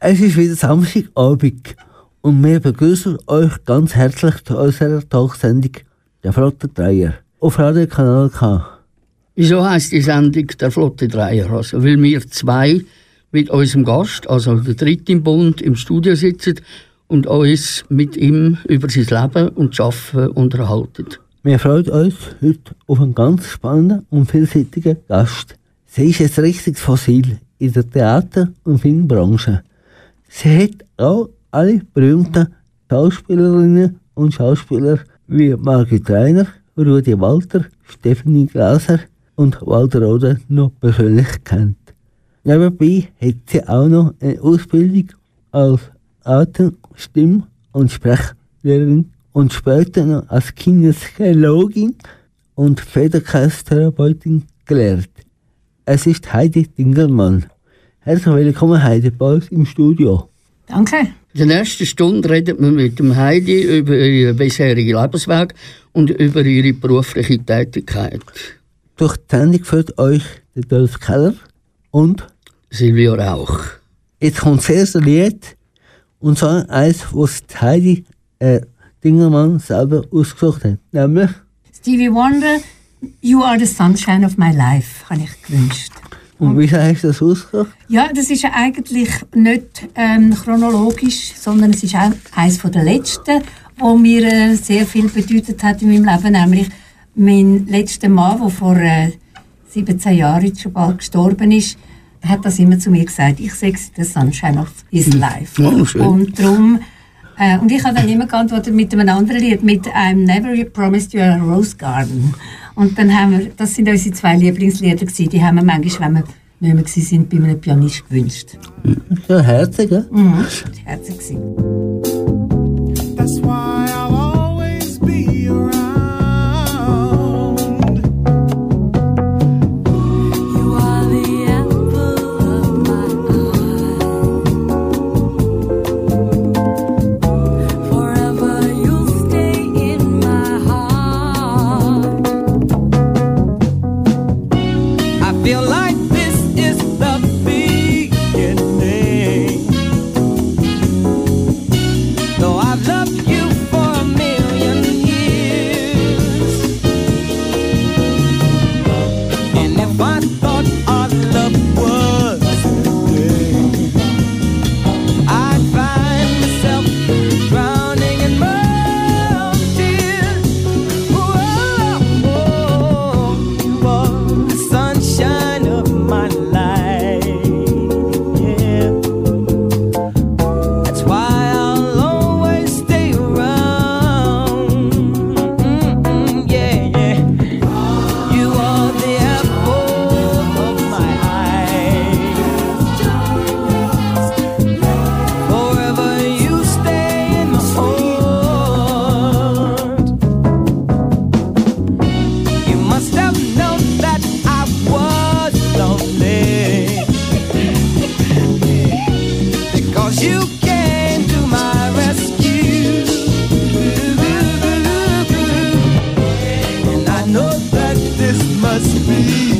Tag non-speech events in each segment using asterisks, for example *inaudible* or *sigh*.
Es ist wieder Samstagabend und wir begrüßen euch ganz herzlich zu unserer Talksendung «Der Flotte Dreier» auf Radio Kanal K. Wieso heisst die Sendung «Der Flotte Dreier»? Also, weil wir zwei mit unserem Gast, also der dritte im Bund, im Studio sitzen und uns mit ihm über sein Leben und Schaffen unterhalten. Wir freuen uns heute auf einen ganz spannenden und vielseitigen Gast. Sie ist ein richtiges Fossil in der Theater- und Filmbranche. Sie hat auch alle berühmten Schauspielerinnen und Schauspieler wie Margit Reiner, Rudi Walter, Stephanie Glaser und Walter Rode noch persönlich kennt. Nebenbei hat sie auch noch eine Ausbildung als Atem-, Stimm- und Sprechlehrerin und später noch als Kinesiologin und Federkreistherapeutin gelernt. Es ist Heidi Dingelmann. Herzlich willkommen, Heidi, bei uns im Studio. Danke. In der ersten Stunde redet man mit dem Heidi über ihren bisherigen Lebensweg und über ihre berufliche Tätigkeit. Durch die Sendung führt euch der Dolph Keller und Silvia Rauch. Jetzt kommt das erste Lied und zwar eins, was Heidi äh, Dingelmann selber ausgesucht hat, nämlich Stevie Wonder, You Are the Sunshine of My Life, habe ich gewünscht. Und hast du das ausgesucht? Ja, das ist ja eigentlich nicht ähm, chronologisch, sondern es ist auch eines der letzten, wo mir äh, sehr viel bedeutet hat in meinem Leben, nämlich mein letzter Mann, der vor äh, 17 Jahren jetzt schon bald gestorben ist, hat das immer zu mir gesagt, ich sehe the sunshine of his life. Oh, schön. und darum, äh, und ich habe dann immer geantwortet mit einem anderen Lied, mit I'm never promised you a rose garden. Und dann haben wir, das sind unsere zwei Lieblingslieder gewesen, die haben wir manchmal, wenn wir nicht mehr gewesen sind, bei einem Pianist gewünscht. Ja, herzig, ja? Mhm. Das war herzig. gewesen. That's why me.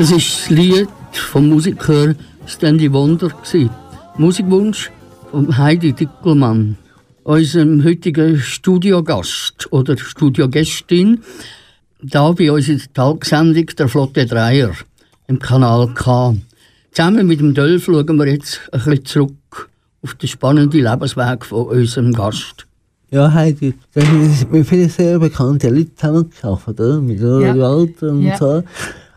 Es ist das Lied vom Musiker Stanley Wonder. Musikwunsch von Heidi Dickelmann, unserem heutigen Studiogast oder Studiogästin, da bei uns in der Talksendung der Flotte Dreier im Kanal K. Zusammen mit dem Dölf schauen wir jetzt ein bisschen zurück auf den spannenden Lebensweg von unserem Gast. Ja, Heidi, das ist mit vielen sehr bekannten Leuten zusammengearbeitet, oder? Mit Rudi Ja. Walter und Ja. so.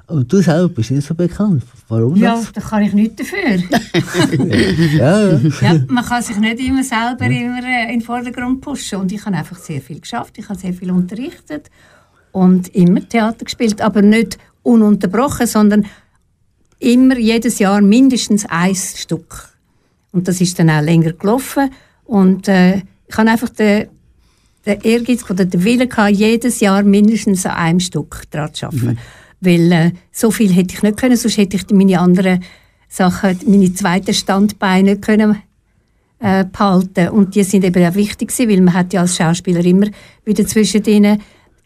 Aber du selber bist nicht so bekannt. Warum Ja, das? da kann ich nichts dafür. *laughs* Ja, ja. ja, man kann sich nicht immer selber immer äh, in den Vordergrund pushen. Und ich habe einfach sehr viel geschafft. Ich habe sehr viel unterrichtet und immer Theater gespielt, aber nicht ununterbrochen, sondern immer jedes Jahr mindestens ein Stück. Und das ist dann auch länger gelaufen. Und äh, ich habe einfach den, den Ehrgeiz oder den Willen gehabt, jedes Jahr mindestens an einem Stück daran zu arbeiten. Weil äh, so viel hätte ich nicht können, sonst hätte ich meine anderen Sachen, meine zweiten Standbeine können äh, behalten. Und die sind eben auch wichtig gewesen, weil man hat ja als Schauspieler immer wieder zwischen den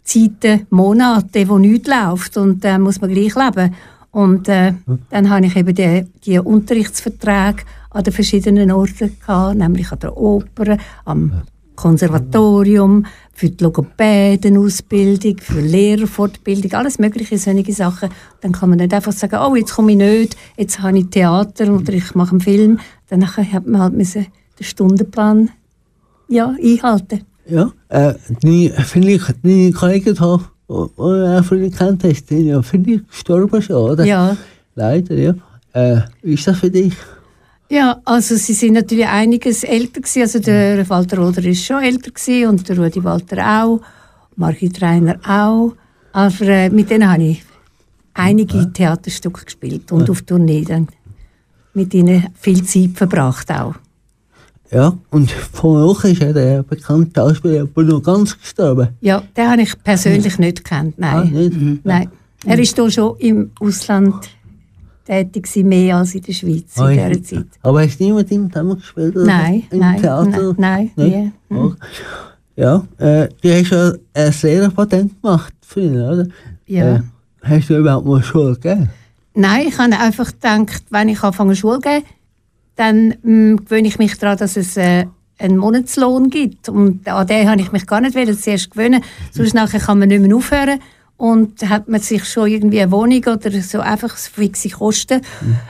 Zeiten, Monate, wo nichts läuft und da muss man gleich leben. Und äh, dann habe ich eben die, die Unterrichtsverträge an den verschiedenen Orten gehabt, nämlich an der Oper, am Konservatorium, für die Logopädenausbildung, für Lehrerfortbildung, alles mögliche solche Sachen. Dann kann man nicht einfach sagen, oh, jetzt komme ich nicht, jetzt habe ich Theater oder ich mache einen Film. Dann hat man halt müssen den Stundenplan ja, einhalten. ja. Äh, vielleicht deine Kollegen die du auch gekannt hast, sind ja viele gestorben schon, oder? Ja. Leider, ja. Äh, wie ist das für dich? Ja, also sie sind natürlich einiges älter gewesen. Also der Walter Roder ist schon älter gewesen und der Rudi Walter auch, Margit Reiner auch. Aber äh, mit denen habe ich einige Theaterstücke gespielt und auf Tournee dann mit ihnen viel Zeit verbracht auch. Ja, und vor Woche ist ja der bekannte Schauspieler Bruno Ganz gestorben. Ja, den habe ich persönlich nicht gekannt, Ah, nein. nicht? nein. Er ist hier schon im Ausland tätig gewesen, mehr als in der Schweiz Ah, in dieser Zeit. Aber hast du nie mit ihm zusammen gespielt? Oder? Nein, Im nein, Theater? nein, nein, nie. Okay. Ja, äh, du hast ja ein Lehrerpatent gemacht für ihn, oder? Ja. Äh, hast du überhaupt mal Schule gegeben? Nein, ich habe einfach gedacht, wenn ich anfange Schule zu geben, dann mh, gewöhne ich mich daran, dass es äh, einen Monatslohn gibt. Und an den habe ich mich gar nicht zuerst gewöhnen. Sonst nachher kann man nicht mehr aufhören. Und hat man sich schon irgendwie eine Wohnung oder so einfach fixe Kosten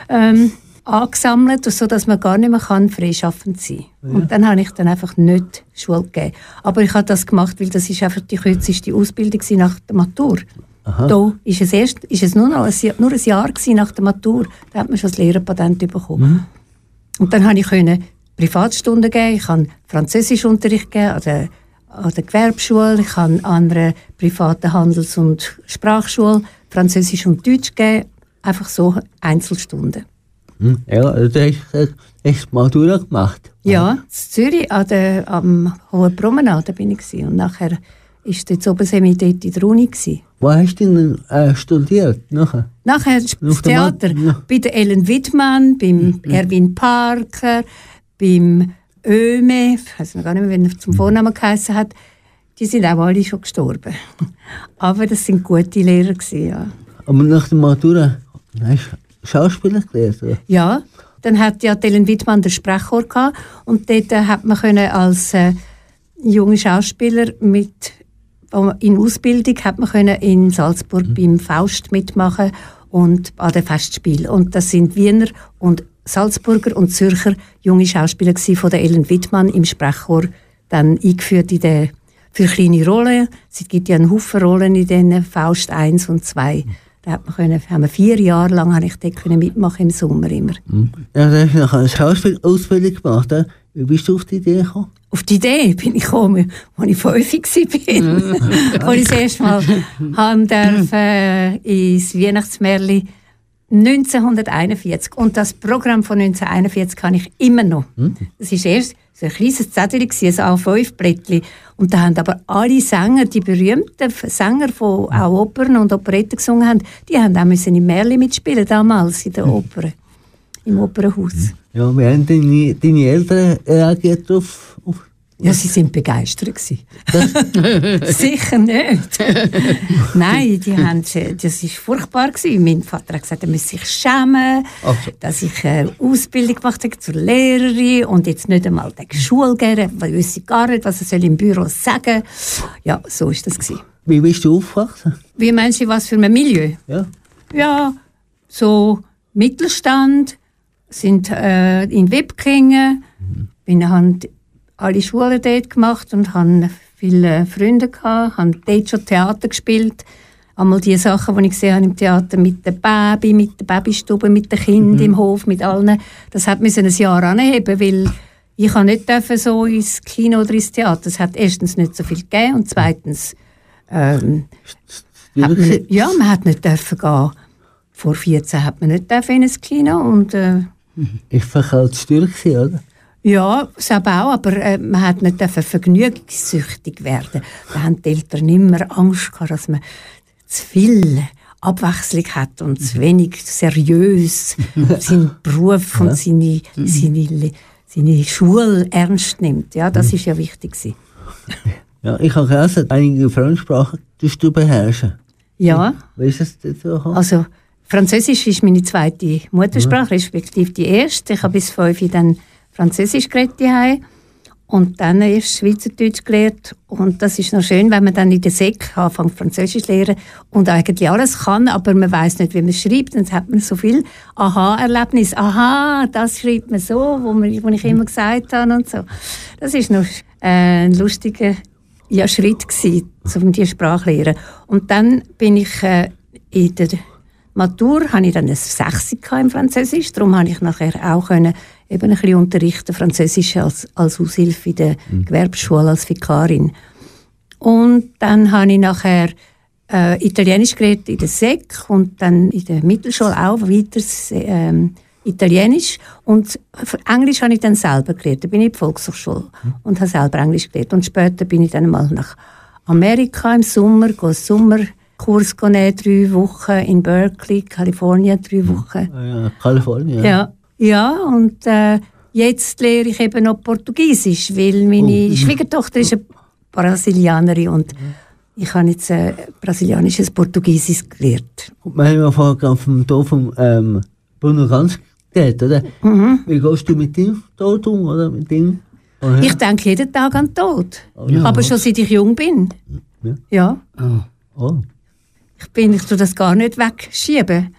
ähm, angesammelt, sodass man gar nicht mehr kann freischaffend sein kann. Und dann habe ich dann einfach nicht Schule gegeben. Aber ich habe das gemacht, weil das ist einfach die kürzeste Ausbildung nach der Matur. Da ist es, erst, ist es nur, noch ein, Jahr- nur ein Jahr nach der Matur. Da hat man schon das Lehrerpatent bekommen. Und dann konnte ich können Privatstunden geben, ich habe Französischunterricht gegeben an der, an der Gewerbeschule, ich habe an einer privaten Handels- und Sprachschule Französisch und Deutsch gegeben, einfach so Einzelstunden. Hm? Ja, also du hast, hast Matura gemacht. Ja, in Zürich an der, am Hohen Promenade bin ich gewesen. und nachher war sind wir dort in der Uni. Gewesen. Wo hast du denn äh, studiert? Nachher? Nachher das Theater. Bei der Ellen Wittmann, beim Erwin Parker, beim Öme, ich weiß noch gar nicht mehr, wie er zum Vornamen geheißen hat. Die sind auch alle schon gestorben. *laughs* Aber das sind gute Lehrer gewesen, ja. Aber nach der Matura hast du Schauspieler gelernt, oder? Ja, dann hat ja Ellen Wittmann den Sprechchor gehabt und dort äh, hat man können als äh, junge Schauspieler mit in Ausbildung hat man können in Salzburg beim Faust mitmachen und an den Festspiel und das sind Wiener und Salzburger und Zürcher junge Schauspieler von der Ellen Wittmann im Sprechchor dann eingeführt in der für kleine Rollen. Es gibt ja einen Haufen Rollen in den Faust 1 und 2. Da hat man können, haben wir vier Jahre lang habe ich dort können mitmachen im Sommer immer. Ja, du hast nachher eine Schauspielausbildung gemacht. Äh? Wie bist du auf die Idee gekommen? Auf die Idee bin ich gekommen, als ich fünf war. als *laughs* ich das erste Mal haben *laughs* darf, äh, ins Weihnachtsmärli 1941. Und das Programm von 1941 kann ich immer noch. Das ist erst so ein kleines Zettel, ein A5-Blättchen. Und da haben aber alle Sänger, die berühmten Sänger, die auch Opern und Operetten gesungen haben, die haben auch müssen im Märli mitspielen, damals in der Oper, im Opernhaus. Ja, wie haben deine, deine Eltern reagiert auf, auf Ja, sie sind begeistert. *laughs* Sicher nicht. Nein, die haben, das ist furchtbar gewesen. Mein Vater hat gesagt, er müsse sich schämen, Ach so. dass ich eine Ausbildung gemacht habe zur Lehrerin und jetzt nicht einmal die Schule gehen, weil ich wüsste gar nicht, was er soll im Büro sagen. Ja, so ist das gewesen. Wie bist du aufgewachsen? Wie meinst du, was für ein Milieu? Ja. Ja, so Mittelstand, sind äh, in Wipkingen, bin, haben alle Schulen dort gemacht und haben viele Freunde gehabt, haben dort schon Theater gespielt. einmal die Sachen, die ich gesehen habe im Theater mit dem Baby, mit der Babystube, mit den Kindern im Hof, mit allen, das hat mir ein Jahr anheben, weil ich kann nicht dürfen so ins Kino oder ins Theater. Es hat erstens nicht so viel gegeben und zweitens ähm, hat man, nicht- ja, man hat nicht dürfen gehen. Vor 14 hat man nicht dürfen in ein Kino und äh, Ich verkehrt Stür gewesen, oder? Ja, selber auch, aber äh, man hat nicht dürfen vergnügungssüchtig werden. Da haben die Eltern immer Angst gehabt, dass man zu viel Abwechslung hat und zu wenig seriös *laughs* seinen Beruf und seine, seine, Le- seine Schule ernst nimmt. Ja, das ist ja wichtig gewesen. Ja, ich habe gelesen, einige Fremdsprachen tust du beherrschen. Ja. Wie ist es dazu gekommen? Also Französisch ist meine zweite Muttersprache, respektive die erste. Ich habe bis fünf dann Französisch geredet daheim und dann erst Schweizerdeutsch gelernt. Und das ist noch schön, wenn man dann in der Sek anfängt Französisch zu lernen und eigentlich alles kann, aber man weiß nicht, wie man schreibt. Dann hat man so viel Aha-Erlebnis. Aha, das schreibt man so, wo, man, wo ich immer gesagt habe und so. Das ist noch äh, ein lustiger ja, Schritt gewesen, um die Sprache zu lernen. Und dann bin ich äh, in der Matur habe ich dann ein Sechsi gehabt im Französisch, darum habe ich nachher auch können eben ein bisschen unterrichten Französisch als, als Aushilfe in der Gewerbeschule als Vikarin. Und dann habe ich nachher äh, Italienisch geredet in der SEC und dann in der Mittelschule auch weiter ähm, Italienisch. Und Englisch habe ich dann selber gelernt. Da bin ich in die Volkshochschule und habe selber Englisch gelernt. Und später bin ich dann mal nach Amerika im Sommer, gehe einen Sommerkurs nehmen, drei Wochen in Berkeley, Kalifornien, drei Wochen. Ah ja, Kalifornien. Ja, ja und äh, jetzt lehre ich eben noch Portugiesisch, weil meine Schwiegertochter ist eine Brasilianerin und ich habe jetzt äh, brasilianisches Portugiesisch gelernt. Und wir haben ja vorher vom Dorf vom ähm, Bruno Ganz geredet, oder? Mhm. Wie gehst du mit dem dort um, oder? Mit dem? Oh, ja. Ich denke jeden Tag an den Tod, Ja. aber schon seit ich jung bin. Ja. Ja, Ah. Oh. Ich bin, ich tue das gar nicht wegschieben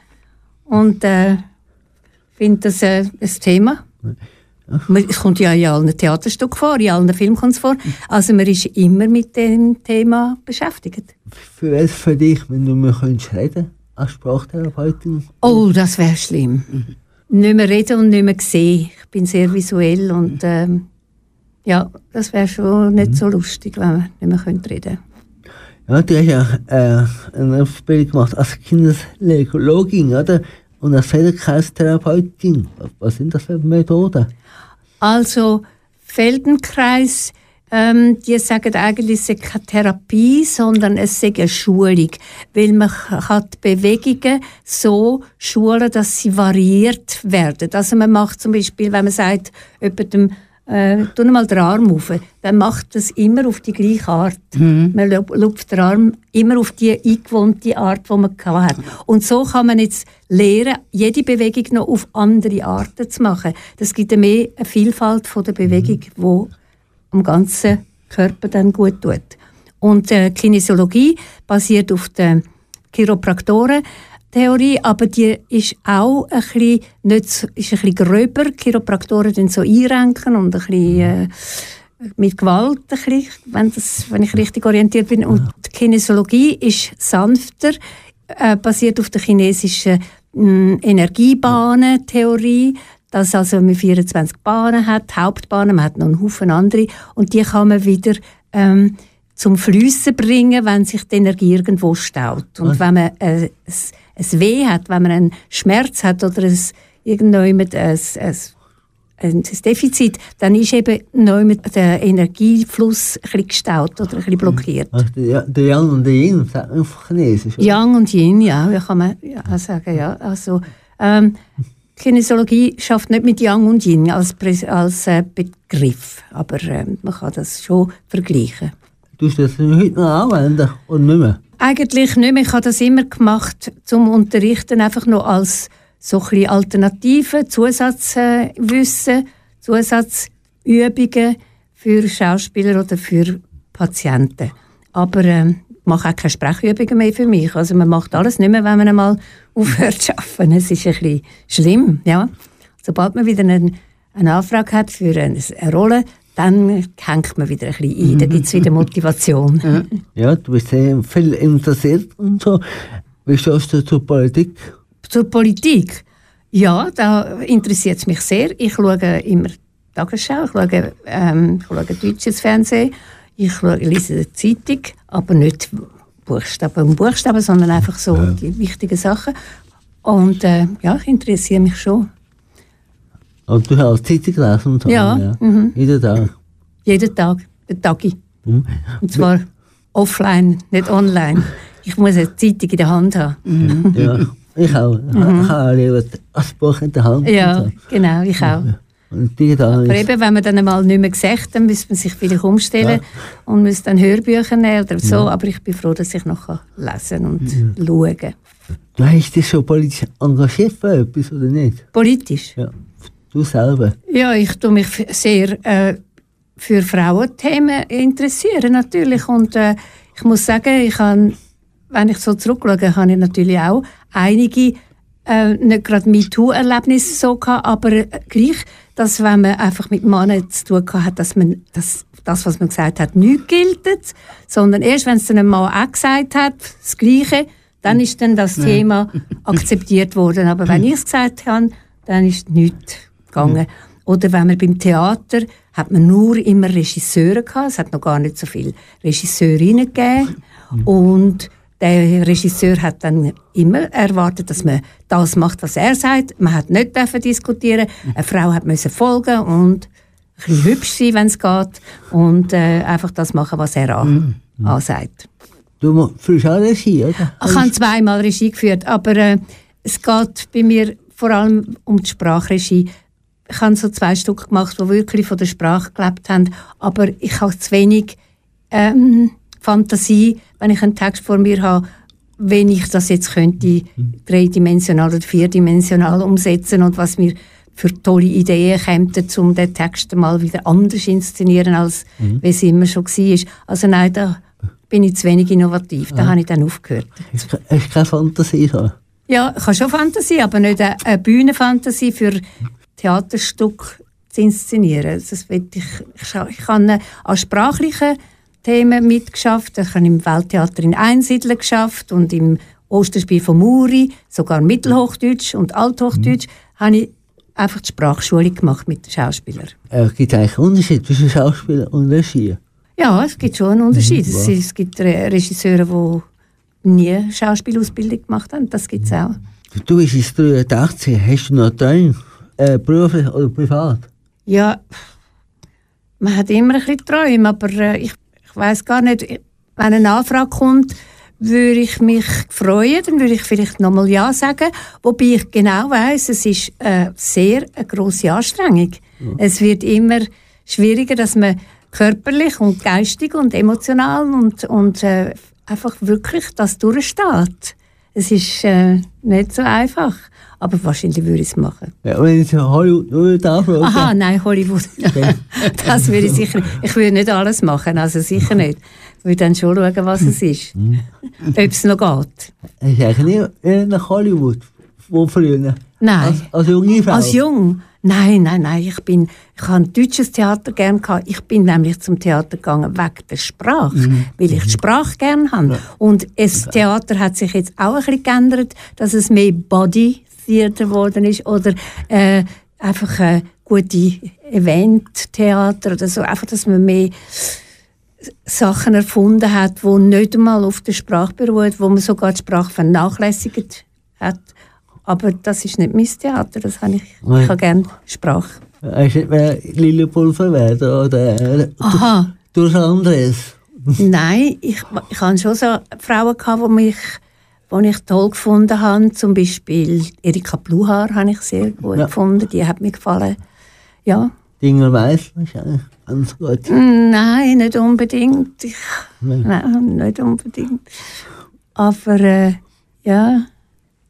und äh, finde das äh, ein Thema. Man- Es kommt ja in allen Theaterstücken vor, in allen Filmen kommt es vor. Also man ist immer mit dem Thema beschäftigt. Für was für dich, wenn du mir könntest reden als Sprachtherapeutin? Oh, das wäre schlimm. Nicht mehr reden und nicht mehr sehen. Ich bin sehr visuell und ähm, ja, das wäre schon nicht so lustig, wenn wir nicht mehr könnte reden Ja, du hast ja äh, eine Ausbildung gemacht als Kinderlegologin, oder? Und als Fähigkeitstherapeutin. Was- sind das für Methoden? Also Feldenkreis, ähm, die sagen eigentlich, es ist keine Therapie, sondern es ist eine Schulung. Weil man die Bewegungen so schulen, dass sie variiert werden. Also man macht zum Beispiel, wenn man sagt, jemandem, äh, tu mal den Arm auf, dann macht das immer auf die gleiche Art. Man lu- lupft den Arm immer auf die eingewohnte Art, die man hat. Und so kann man jetzt lernen, jede Bewegung noch auf andere Arten zu machen. Das gibt eine mehr eine Vielfalt von der Bewegung, die am ganzen Körper dann gut tut. Und äh, Kinesiologie basiert auf der Chiropraktoren-Theorie, aber die ist auch ein bisschen, nicht ist ein bisschen gröber. Chiropraktoren den so einrenken und ein bisschen äh, mit Gewalt, ein bisschen, wenn, das, wenn ich richtig orientiert bin. Und die Kinesiologie ist sanfter, äh, basiert auf der chinesischen mh, Energiebahnen-Theorie, dass also man 24 Bahnen hat, Hauptbahnen, man hat noch einen Haufen andere und die kann man wieder ähm, zum Flüssen bringen, wenn sich die Energie irgendwo staut. Und wenn man äh, ein Weh hat, wenn man einen Schmerz hat oder ein, irgendjemand ein, ein, ein Defizit, dann ist eben neu mit der Energiefluss ein gestaut oder ein bisschen blockiert. Der, der Yang und der Yin, sagt man auf Chinesisch. oder? Yang und Yin, ja, ja kann man ja, sagen, ja. Also, ähm, Kinesiologie schafft nicht mit Yang und Yin als, als äh, Begriff, aber ähm, man kann das schon vergleichen. Tust du das heute noch anwenden oder nicht mehr? Eigentlich nicht mehr. Ich habe das immer gemacht zum Unterrichten, einfach noch als so ein Alternative, Zusatzwissen, Zusatzübungen für Schauspieler oder für Patienten. Aber ähm, ich mache auch keine Sprechübungen mehr für mich. Also man macht alles nicht mehr, wenn man einmal *laughs* aufhört zu arbeiten. Es ist ein bisschen schlimm, ja. Sobald man wieder eine, eine Anfrage hat für eine, eine Rolle, dann hängt man wieder ein bisschen ein, dann gibt es wieder Motivation. *laughs* Ja, du bist sehr viel interessiert und so. Wie stehst du zur Politik? Zur Politik. Ja, da interessiert es mich sehr. Ich schaue immer die Tagesschau, ich schaue, ähm, ich schaue deutsches Fernsehen, ich schaue, lese die Zeitung, aber nicht Buchstaben um Buchstaben, sondern einfach so die wichtigen Sachen. Und äh, ja, ich interessiere mich schon. Und du Zeitung gelesen und so? Ja, mhm. Jeden Tag. Jeden Tag, den Tagi. Mhm. Und zwar offline, nicht online. Ich muss eine Zeitung in der Hand haben. Ja, ich auch. Ich habe lieber das Buch in der Hand. Mhm. Ja, genau, ich auch. und digital Aber eben, wenn man dann einmal nicht mehr gesagt, dann müsste man sich vielleicht umstellen und müsste dann Hörbücher nehmen oder so. Aber ich bin froh, dass ich noch lesen und schauen kann. Du hast dich schon politisch engagiert für etwas, oder nicht? Politisch? Ja. Du selber. Ja, ich tue mich sehr äh, für Frauenthemen interessieren natürlich und äh, ich muss sagen, ich habe, wenn ich so zurückschaue, habe ich natürlich auch einige äh, nicht gerade MeToo-Erlebnisse so gehabt, aber äh, gleich, dass wenn man einfach mit Männern zu tun gehabt hat, dass man das, das, was man gesagt hat, nicht gilt, sondern erst, wenn es dann ein Mann auch gesagt hat, das Gleiche, dann ist dann das Thema akzeptiert worden. Aber wenn ich es gesagt habe, dann ist nichts gegangen. Oder wenn man beim Theater hat man nur immer Regisseure gehabt, es hat noch gar nicht so viele Regisseurinnen gegeben. Und der Regisseur hat dann immer erwartet, dass man das macht, was er sagt. Man hat nicht dürfen diskutieren. Eine Frau hat müssen folgen und ein bisschen hübsch sein, wenn es geht, und äh, einfach das machen, was er an, ansagt. Du führst auch Regie, oder? Ich habe zweimal Regie geführt, aber äh, es geht bei mir vor allem um die Sprachregie. Ich habe so zwei Stück gemacht, die wirklich von der Sprache gelebt haben, aber ich habe zu wenig ähm, Fantasie, wenn ich einen Text vor mir habe, wenn ich das jetzt könnte dreidimensional oder vierdimensional umsetzen und was mir für tolle Ideen kämen, um den Text mal wieder anders inszenieren, als wie es immer schon war. Also nein, da bin ich zu wenig innovativ. Da habe ich dann aufgehört. Hast du keine Fantasie? Ja, ich habe schon Fantasie, aber nicht eine, eine Bühnenfantasie für Theaterstück zu inszenieren. Das will ich, ich, ich habe an sprachlichen Themen mitgeschafft. Ich habe im Welttheater in Einsiedeln geschafft und im Osterspiel von Muri, sogar Mittelhochdeutsch und Althochdeutsch, habe ich einfach die Sprachschule gemacht mit den Schauspielern. Äh, Gibt es eigentlich einen Unterschied zwischen Schauspieler und Regie? Ja, es gibt schon einen Unterschied. Mhm, Es, es gibt Re Regisseure, die nie Schauspielausbildung gemacht haben. Das gibt es auch. Du bist jetzt 83, hast du noch Träume? Äh, beruflich oder privat? Ja, man hat immer ein bisschen Träume, aber äh, ich, ich weiß gar nicht, wenn eine Anfrage kommt, würde ich mich freuen, dann würde ich vielleicht nochmal Ja sagen. Wobei ich genau weiß, es ist äh, sehr eine grosse Anstrengung. Es wird immer schwieriger, dass man körperlich und geistig und emotional und, und äh, einfach wirklich das durchsteht. Es ist äh, nicht so einfach, aber wahrscheinlich würde ich es machen. Ja, wenn ich Hollywood nur. Aha, nein, Hollywood. *laughs* das würde ich sicher nicht. Ich würde nicht alles machen, also sicher nicht. Ich würde dann schon schauen, was es ist. *laughs* Ob es noch geht. Hast du eigentlich nie nach Hollywood? Wo früher? Nein. Als, als junge Frau? Als jung? Nein, nein, nein. Ich, bin, ich habe ein deutsches Theater gern gehabt. Ich bin nämlich zum Theater gegangen wegen der Sprache, weil ich die Sprache gern habe. Und das Theater hat sich jetzt auch ein bisschen geändert, dass es mehr Body Theater geworden ist oder äh, einfach äh, gute Event-Theater oder so. Einfach, dass man mehr Sachen erfunden hat, die nicht einmal auf der Sprache beruhen, wo man sogar die Sprache vernachlässigt hat. Aber das ist nicht mein Theater, das habe ich, Nein. ich habe gerne Sprache. Hast du nicht mehr Lillepulver werden oder äh, Aha. durch Andres? Nein, ich, ich hatte schon so Frauen, gehabt, die mich die ich toll gefunden habe. Zum Beispiel Erika Bluhaar habe ich sehr gut Ja. gefunden, die hat mir gefallen. Ja, Dinger Meißel ist eigentlich ganz gut. Nein, nicht unbedingt. Ich, Nein. nein, nicht unbedingt. Aber äh, ja,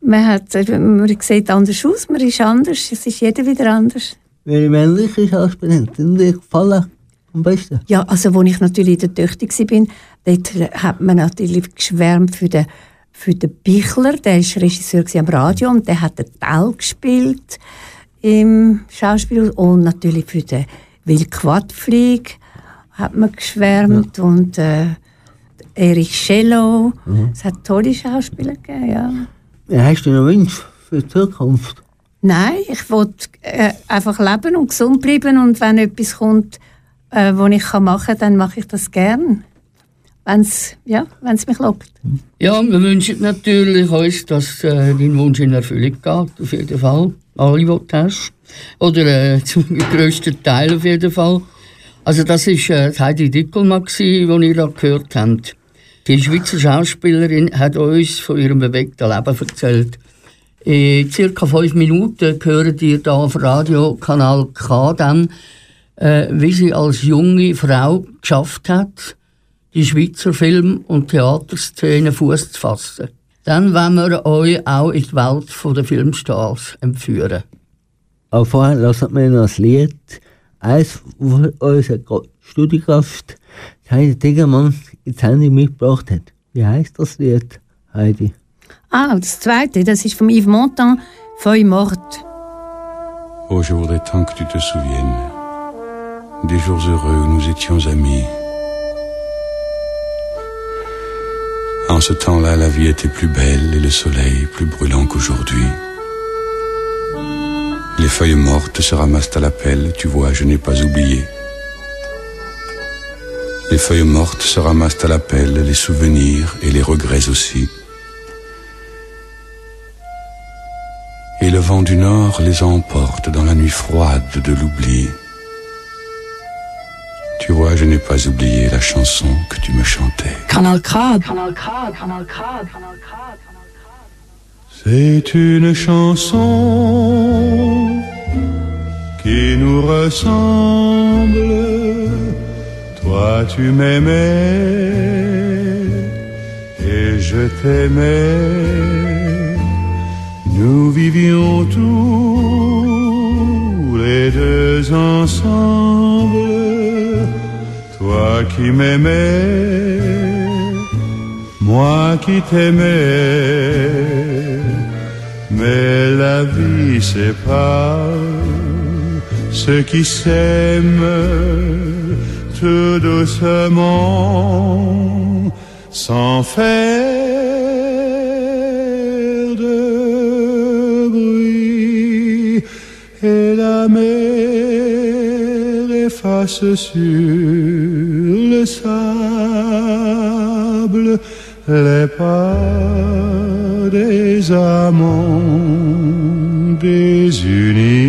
man, hat, äh, man sieht anders aus, man ist anders, es ist jeder wieder anders. Welche männliche Schauspielerin dir gefallen am besten? Ja, also wo ich natürlich in der Töchter war, dort hat man natürlich geschwärmt für den, für den Bichler, der war Regisseur am Radio und der hat den Tell gespielt im Schauspiel und natürlich für den Will Quadflieg hat man geschwärmt und äh, Erich Schellow. Es hat tolle Schauspieler gegeben, ja. Ja, hast du noch Wünsche für die Zukunft? Nein, ich will äh, einfach leben und gesund bleiben und wenn etwas kommt, äh, was ich kann machen kann, dann mache ich das gern. Wenn es ja, wenn's mich lockt. Ja, wir wünschen natürlich uns, dass äh, dein Wunsch in Erfüllung geht, auf jeden Fall. Alle, die du hast. Oder äh, *laughs* zum grössten Teil auf jeden Fall. Also das war äh, Heidi Dickelmann, die ihr da gehört habt. Die Schweizer Schauspielerin hat uns von ihrem bewegten Leben erzählt. In circa fünf Minuten hören ihr da auf Radiokanal K dann, äh, wie sie als junge Frau geschafft hat, die Schweizer Film- und Theaterszene Fuß zu fassen. Dann wollen wir euch auch in die Welt der Filmstars entführen. Aber vorher lassen wir noch das Lied, eins von unserer Studiogast, Heidi Diggermann, ins Handy mitgebracht hat. Wie heißt das Lied, Heidi? Ah, das zweite, das ist von Yves Montand, Feuille morte. Oh, je voudrais tant que tu te souviennes des jours heureux où nous étions amis. En ce temps-là, la vie était plus belle et le soleil plus brûlant qu'aujourd'hui. Les feuilles mortes se ramassent à la pelle, tu vois, je n'ai pas oublié. Les feuilles mortes se ramassent à la pelle, les souvenirs et les regrets aussi. Et le vent du nord les emporte dans la nuit froide de l'oubli. Tu vois, je n'ai pas oublié la chanson que tu me chantais. Kanal K. C'est une chanson qui nous ressemble. Toi, tu m'aimais et je t'aimais. Nous vivions tous les deux ensemble. Toi qui m'aimais moi qui t'aimais, mais la vie sépare ceux qui s'aiment tout doucement, sans faire de bruit, et la mer efface sur le sable les pas des amants désunis.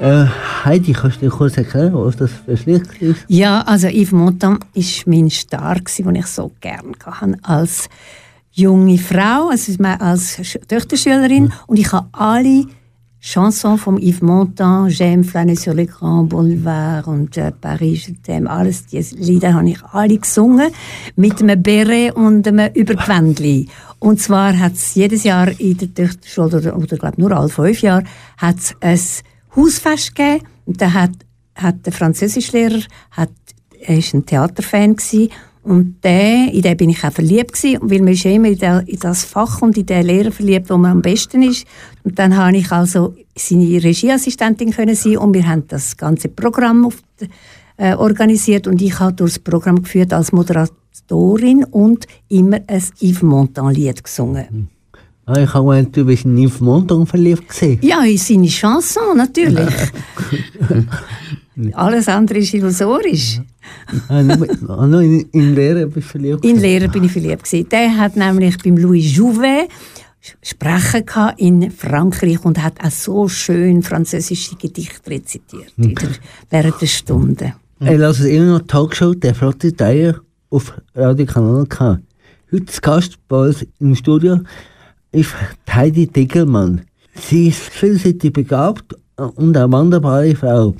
Äh, Heidi, kannst du dir kurz erklären, was das für ein Lied ist? Ja, also Yves Montand war mein Star, den ich so gerne hatte als junge Frau, also als Sch- Töchterschülerin. Und ich habe alle Chansons von Yves Montand, J'aime flâner sur les grands boulevards und äh, Paris, t'aime, alles diese Lieder habe ich alle gesungen mit einem Beret und einem Übergewändli. Und zwar hat es jedes Jahr in der Töchterschule, oder, oder glaube nur alle fünf Jahre, hat es ein Hausfest gegeben. Und da hat, hat der Französischlehrer, hat, er ist ein Theaterfan gsi und der, in den bin ich auch verliebt gsi, weil man ist immer in, der, in das Fach und in den Lehrer verliebt, wo man am besten ist. Und dann habe ich also seine Regieassistentin können sein und wir haben das ganze Programm auf äh, organisiert und ich habe durchs Programm geführt als Moderatorin und immer ein Yves Montand-Lied gesungen. Ah, ich habe gemeint, du bist in Yves Montand verliebt gewesen. Ja, in seine Chanson natürlich. *laughs* *laughs* Alles andere ist illusorisch. Ah, nur, in, in Lehrer bist du verliebt In. Lehrer bin ich verliebt gewesen. Der hat nämlich beim Louis Jouvet Sprechen in Frankreich und hat auch so schön französische Gedichte rezitiert wieder während der Stunde. Ich lasse immer noch Talkshow «Der flotte Dreier» auf Radio Kanal K. Heute zu Gast bei uns im Studio ist Heidi Dickelmann. Sie ist vielseitig begabt und eine wunderbare Frau.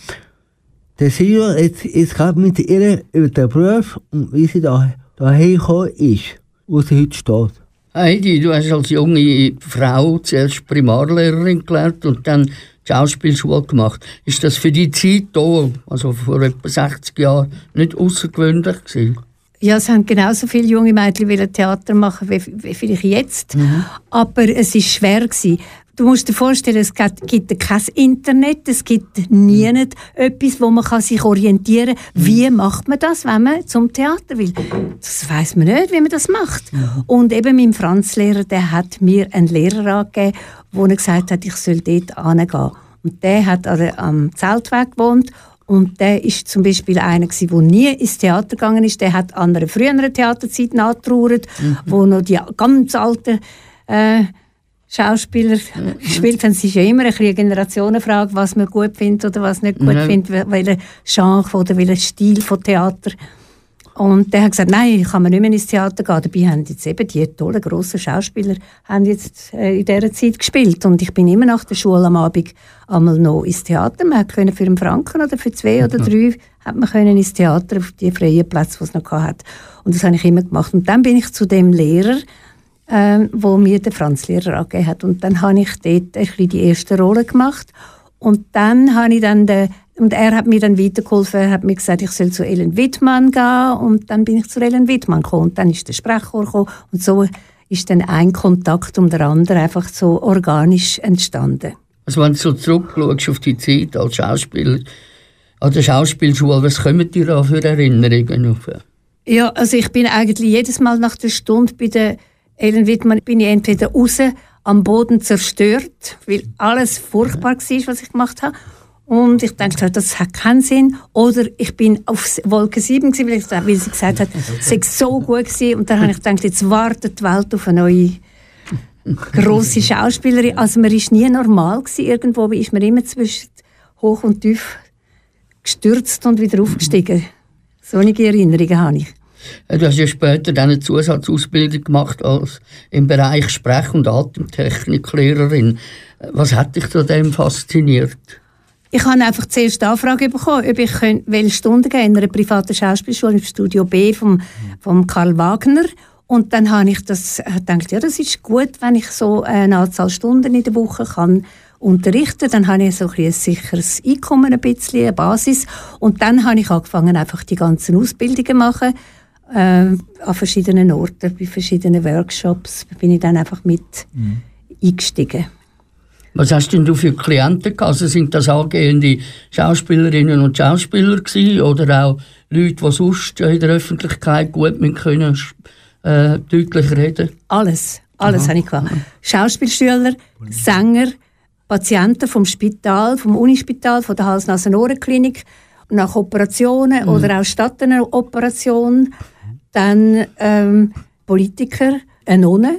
Der Sio jetzt, jetzt gerade mit ihr über den Beruf und wie sie da, daher gekommen ist, wo sie heute steht. Heidi, du hast als junge Frau zuerst Primarlehrerin gelernt und dann die Schauspielschule gemacht. Ist das für die Zeit hier, also vor etwa 60 Jahren, nicht außergewöhnlich gewesen? Ja, es haben genauso viele junge Mädchen Theater machen wie, wie vielleicht jetzt. Aber es ist schwer gewesen. Du musst dir vorstellen, es gibt, kein Internet, es gibt nie etwas, wo man kann sich orientieren kann. Wie macht man das, wenn man zum Theater will? Das weiß man nicht, wie man das macht. Und eben mein Franzlehrer, der hat mir einen Lehrer angegeben, wo er gesagt hat, ich soll dort hingehen. Und der hat der- am Zeltweg gewohnt und der ist zum Beispiel einer der nie ins Theater gegangen ist. Der hat an einer früheren Theaterzeit nachgetrauert, wo noch die ganz alten äh, Schauspieler gespielt haben. Es ist ja immer ein eine Generationenfrage, was man gut findet oder was nicht gut Ja. findet, wel- welcher Genre oder welcher Stil von Theater. Und der hat gesagt, nein, ich kann man nicht mehr ins Theater gehen. Dabei haben jetzt eben die tollen, grossen Schauspieler haben jetzt äh, in dieser Zeit gespielt. Und ich bin immer nach der Schule am Abend einmal noch ins Theater. Man konnte für einen Franken oder für zwei oder drei hat man können ins Theater auf die freien Plätze, die es noch hat. Und das habe ich immer gemacht. Und dann bin ich zu dem Lehrer, ähm, wo mir der Franzlehrer angegeben hat. Und dann habe ich dort ein bisschen die erste Rolle gemacht. Und dann habe ich dann den, und er hat mir dann weitergeholfen. Er hat mir gesagt, ich soll zu Ellen Wittmann gehen. Und dann bin ich zu Ellen Wittmann gekommen. Und dann ist der Sprechchor gekommen. Und so ist dann ein Kontakt um den anderen einfach so organisch entstanden. Also wenn du so zurückschaust auf die Zeit als Schauspieler, an der Schauspielschule, was kommen dir da für Erinnerungen auf? Ja, also ich bin eigentlich jedes Mal nach der Stunde bei der Ellen Wittmann bin ich entweder raus am Boden zerstört, weil alles furchtbar war, was ich gemacht habe. Und ich dachte, das hat keinen Sinn. Oder ich bin auf Wolke 7 gewesen, weil, sie gesagt hat, *laughs* es sei so gut gewesen. Und dann habe ich gedacht, jetzt wartet die Welt auf eine neue grosse Schauspielerin. Also man ist nie normal gewesen. Irgendwo ist man immer zwischen hoch und tief gestürzt und wieder aufgestiegen. Solche Erinnerungen habe ich. Du hast ja später dann eine Zusatzausbildung gemacht als im Bereich Sprech- und Atemtechniklehrerin. Was hat dich zu dem fasziniert? Ich habe einfach zuerst die Anfrage bekommen, ob ich welche Stunden geben in einer privaten Schauspielschule im Studio B vom, vom Karl Wagner. Und dann habe ich das äh, gedacht, ja, das ist gut, wenn ich so eine Anzahl Stunden in der Woche kann unterrichten. Dann habe ich so ein, ein sicheres Einkommen, ein bisschen, eine Basis. Und dann habe ich angefangen, einfach die ganzen Ausbildungen zu machen. Äh, an verschiedenen Orten, bei verschiedenen Workshops bin ich dann einfach mit eingestiegen. Was hast denn du für Klienten gehabt? Also sind das angehende Schauspielerinnen und Schauspieler gewesen, oder auch Leute, die sonst in der Öffentlichkeit gut mit können, äh, deutlich reden? Alles, alles habe ich gehabt. Schauspielschüler, Sänger, Patienten vom Spital, vom Unispital, von der Hals-Nasen-Ohren-Klinik, nach Operationen oder auch statt einer Operation, dann ähm, Politiker, eine Nonne,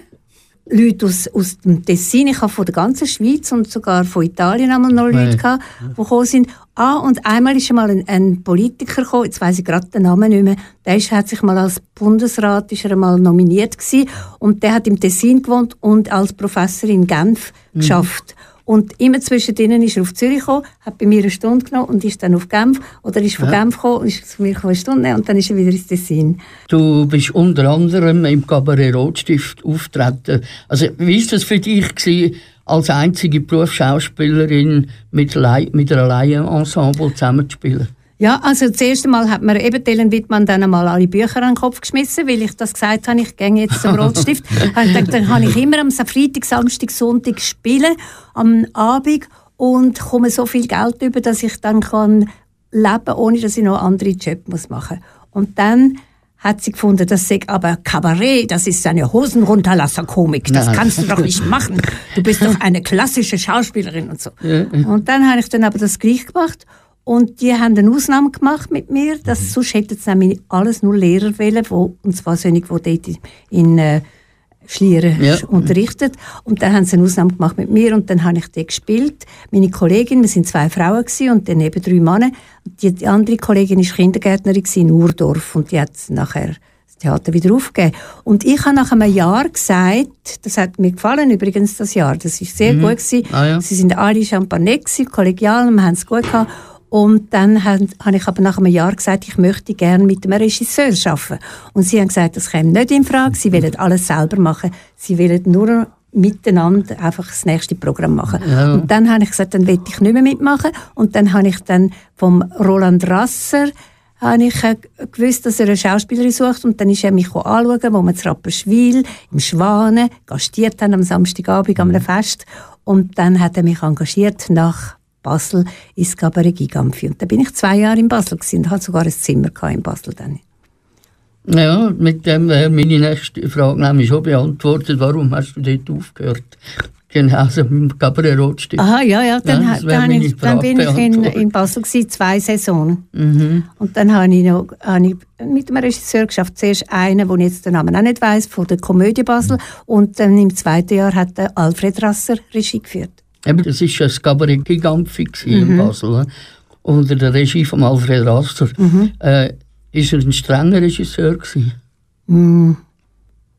Leute aus, aus dem Tessin, ich habe von der ganzen Schweiz und sogar von Italien einmal noch Leute gehabt, die gekommen sind. Ah, und einmal ist einmal ein, ein Politiker gekommen, jetzt weiß ich gerade den Namen nicht mehr, der ist, hat sich mal als Bundesrat ist er mal nominiert gewesen, und der hat im Tessin gewohnt und als Professor in Genf geschafft. Und immer zwischendrin ist er auf Zürich gekommen, hat bei mir eine Stunde genommen und ist dann auf Genf, oder ist von Genf gekommen und ist zu mir gekommen, eine Stunde und dann ist er wieder ins Tessin. Du bist unter anderem im Cabaret Rotstift auftreten. Also, wie war das für dich, gewesen, als einzige Berufsschauspielerin mit, mit einer Laienensemble zusammenzuspielen? Ja, also das erste Mal hat mir eben Ellen Wittmann dann einmal alle Bücher an den Kopf geschmissen, weil ich das gesagt habe, ich gehe jetzt zum Rotstift. *laughs* Gedacht, dann kann ich immer am Freitag, Samstag, Sonntag spielen, am Abend und komme so viel Geld über, dass ich dann kann leben, ohne dass ich noch andere Jobs muss machen muss. Und dann hat sie gefunden, das sei aber Kabarett, das ist eine Hosenrunterlasser-Komik, das Nein. kannst du doch nicht machen. Du bist doch eine klassische Schauspielerin und so. Und dann habe ich dann aber das gleich gemacht und die haben eine Ausnahme gemacht mit mir, dass sonst hätten sie nämlich alles nur Lehrer wollen, wo, und zwar solche, die dort in, in äh, Schlieren Ja. unterrichtet. Und dann haben sie eine Ausnahme gemacht mit mir und dann habe ich dort gespielt. Meine Kollegin, wir sind zwei Frauen gewesen und dann eben drei Männer. Die, die andere Kollegin war Kindergärtnerin in Urdorf und die hat nachher das Theater wieder aufgegeben. Und ich habe nach einem Jahr gesagt, das hat mir gefallen übrigens, das Jahr, das ist sehr gut gewesen. Ah, ja. Sie sind alle Champagner gewesen, kollegial, wir haben es gut gehabt. Und dann habe ich aber nach einem Jahr gesagt, ich möchte gerne mit einem Regisseur arbeiten. Und sie haben gesagt, das käme nicht in Frage. Sie wollen alles selber machen. Sie wollen nur miteinander einfach das nächste Programm machen. Und dann habe ich gesagt, dann will ich nicht mehr mitmachen. Und dann habe ich dann vom Roland Rasser habe ich äh, gewusst, dass er eine Schauspielerin sucht und dann ist er mich anschauen, wo wir zu Rapperswil im Schwanen gastiert haben am Samstagabend an einem Fest und dann hat er mich engagiert nach Basel ins Cabaret Gigampfi und da bin ich zwei Jahre in Basel gewesen und hatte sogar ein Zimmer in Basel dann. Ja, mit dem wäre meine nächste Frage nämlich schon beantwortet. Warum hast du dort aufgehört? Genau, also im Cabaret Rotstift. Aha, ja, ja, dann, Ja, dann, ich, dann bin ich in, in Basel gewesen, zwei Saisonen. Mhm. Und dann habe ich, noch, habe ich mit dem Regisseur geschafft. Zuerst einen, den ich jetzt den Namen auch nicht weiss, von der Komödie Basel. Und dann im zweiten Jahr hat der Alfred Rasser Regie geführt. Eben, das war ja das Cabaret Gigampfi gewesen Mhm. in Basel. Unter der Regie von Alfred Rasser. Mhm. Äh, ist er ein strenger Regisseur gewesen?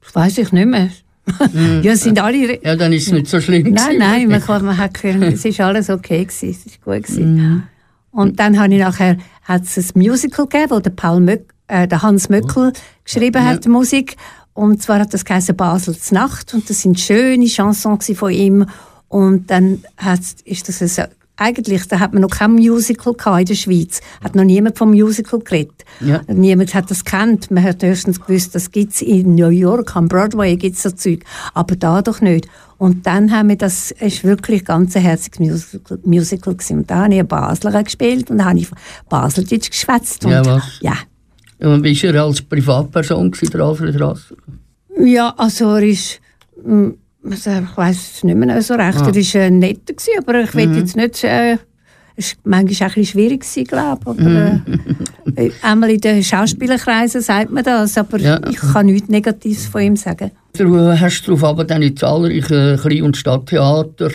Das weiss ich nicht mehr. *laughs* ja, es sind alle... Ja, dann ist es nicht so schlimm nein, nein, man, kann, man hat können, es ist alles okay gewesen, es ist gut gewesen. Und dann habe ich nachher, hat es ein Musical gegeben, wo der, Paul Möck, äh, der Hans Möckel geschrieben hat, die Musik. Und zwar hat das geheißen Basels Nacht und das sind schöne Chansons von ihm. Und dann hat, ist das ein, eigentlich, da hat man noch kein Musical gehabt in der Schweiz. Hat noch niemand vom Musical geredet. Ja. Niemand hat das kennt. Man hat höchstens gewusst, das gibt's in New York, am Broadway gibt's so Zeug. Aber da doch nicht. Und dann haben wir das, ist wirklich ganz ein herziges Musical, Musical gewesen. Und da habe ich eine Basler gespielt und da habe ich Baseldeutsch geschwätzt. Ja, was? Ja. Und wie war er als Privatperson, gewesen, der Alfred Rasser? Ja, also er ist, mm, ich weiß es nicht mehr so recht, er ist äh, netter gewesen, aber ich will jetzt nicht, äh, es war manchmal auch ein bisschen schwierig glaube ich. Aber, äh, äh, einmal in den Schauspielerkreisen sagt man das, aber Ja. ich kann nichts Negatives von ihm sagen. Du hast darauf aber dann in zahlreichen Klein- und Stadttheater,